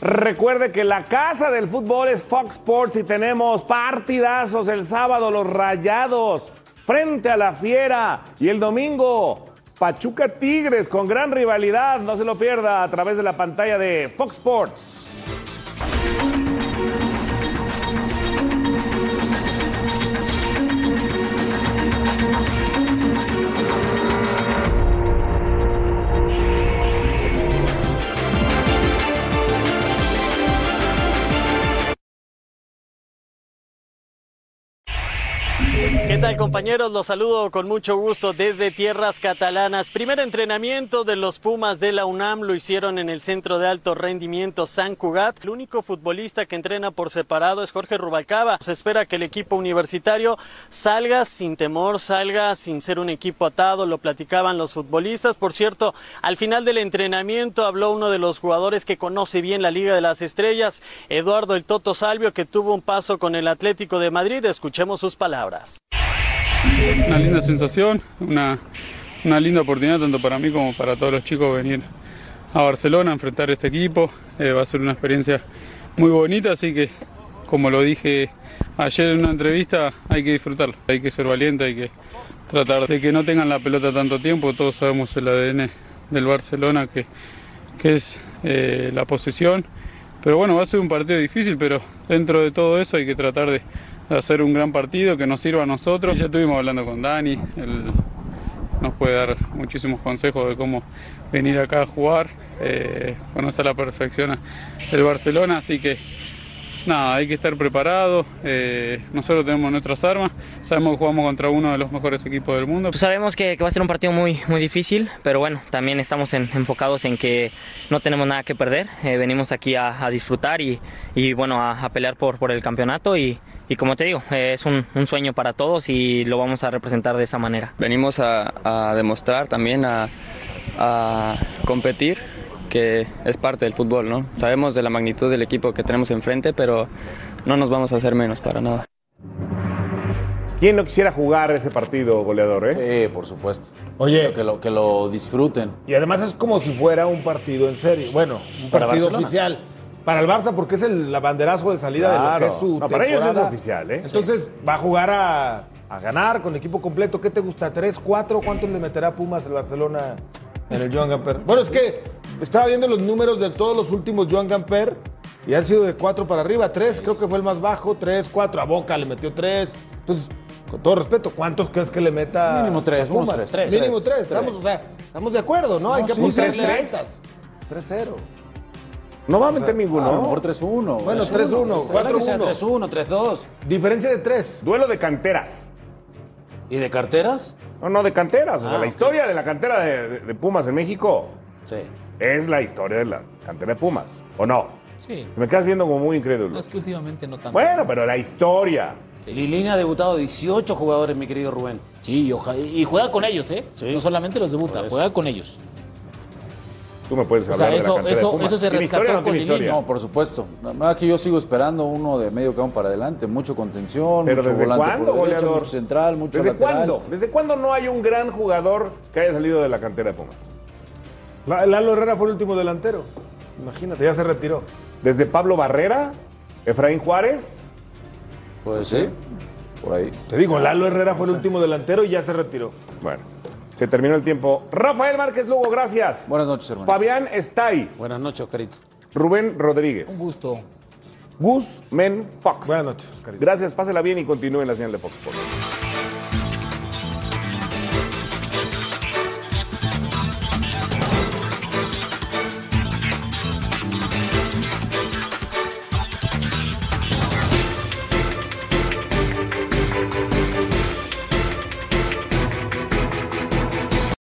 Recuerde que la casa del fútbol es Fox Sports y tenemos partidazos el sábado, los rayados frente a la fiera y el domingo Pachuca Tigres con gran rivalidad, no se lo pierda a través de la pantalla de Fox Sports. Compañeros? Los saludo con mucho gusto desde tierras catalanas. Primer entrenamiento de los Pumas de la UNAM lo hicieron en el Centro de Alto Rendimiento San Cugat. El único futbolista que entrena por separado es Jorge Rubalcaba. Se espera que el equipo universitario salga sin temor, salga sin ser un equipo atado, lo platicaban los futbolistas. Por cierto, al final del entrenamiento habló uno de los jugadores que conoce bien la Liga de las Estrellas, Eduardo El Toto Salvio, que tuvo un paso con el Atlético de Madrid. Escuchemos sus palabras. Una linda sensación, una, una linda oportunidad tanto para mí como para todos los chicos venir a Barcelona a enfrentar este equipo. Eh, va a ser una experiencia muy bonita, así que como lo dije ayer en una entrevista, hay que disfrutarlo, hay que ser valiente, hay que tratar de que no tengan la pelota tanto tiempo. Todos sabemos el ADN del Barcelona que, que es eh, la posesión. Pero bueno, va a ser un partido difícil, pero dentro de todo eso hay que tratar de, de hacer un gran partido que nos sirva a nosotros. Ya estuvimos hablando con Dani, él nos puede dar muchísimos consejos de cómo venir acá a jugar, eh, conoce a la perfección el Barcelona, así que nada, hay que estar preparado. eh, nosotros tenemos nuestras armas, sabemos que jugamos contra uno de los mejores equipos del mundo. Pues sabemos que, que va a ser un partido muy, muy difícil, pero bueno, también estamos en- enfocados en que no tenemos nada que perder. Eh, venimos aquí a, a disfrutar y, y, bueno, a, a pelear por, por el campeonato y, y como te digo, es un, un sueño para todos y lo vamos a representar de esa manera. Venimos a, a demostrar también, a, a competir, que es parte del fútbol, ¿no? Sabemos de la magnitud del equipo que tenemos enfrente, pero no nos vamos a hacer menos para nada. ¿Quién no quisiera jugar ese partido, goleador? Eh? Sí, por supuesto. Oye. Que lo, que lo disfruten. Y además es como si fuera un partido en serio. Bueno, un Para partido Barcelona. oficial. Para el Barça, porque es el banderazo de salida de lo que es su No, para ellos es oficial, ¿eh? Entonces va a jugar a, a ganar con equipo completo. ¿Qué te gusta? ¿Tres, cuatro? ¿Cuánto le meterá Pumas el Barcelona en el Joan Gamper? Bueno, es que estaba viendo los números de todos los últimos Joan Gamper y han sido de cuatro para arriba. Tres, creo que fue el más bajo. Tres, cuatro. A Boca le metió tres. Entonces, con todo respeto, ¿cuántos crees que le meta? Mínimo tres, unos Pumas? tres. Mínimo Tres, tres. tres. Estamos, o sea, estamos de acuerdo, ¿no? Hay que sí, ponerle tres, tres. altas. 3-0. No va a meter ninguno. A lo mejor 3-1. Bueno, 3-1, Ojalá que sea 4-1. 3-1, 3-2. Diferencia de 3. Duelo de canteras. ¿Y de carteras? No, no, de canteras. O sea, Ah, la ok. historia de la cantera de, de- de Pumas en México Sí. es la historia de la cantera de Pumas. ¿O no? Sí. Me quedas viendo como muy incrédulo. No, es que últimamente no tanto. Bueno, pero la historia. Lilini ha debutado 18 jugadores, mi querido Rubén. Sí, y oja- y juega con ellos, ¿eh? Sí. No solamente los debuta, juega con ellos. Tú me puedes O hablar sea, de la eso- cantera eso- de Pumas. eso se ¿Tiene historia o rescató no con? No, por supuesto. Más que yo sigo esperando uno de medio campo para adelante. Mucho contención, ¿Pero mucho desde volante cuándo, por derecha, goleador? mucho central, mucho ¿Desde lateral. cuándo? ¿Desde cuándo no hay un gran jugador que haya salido de la cantera de Pumas? La- Lalo Herrera fue el último delantero. Imagínate, ya se retiró. ¿Desde Pablo Barrera? ¿Efraín Juárez? Puede ser. Por ahí. Te digo, Lalo Herrera fue el último delantero y ya se retiró. Bueno, se terminó el tiempo. Rafael Márquez Lugo, gracias. Buenas noches, hermano. Fabián Estay. Buenas noches, Oscarito. Rubén Rodríguez. Un gusto. Gus Men Fox. Buenas noches, Oscarito. Gracias, pásela bien y continúe en la señal de Fox Sports.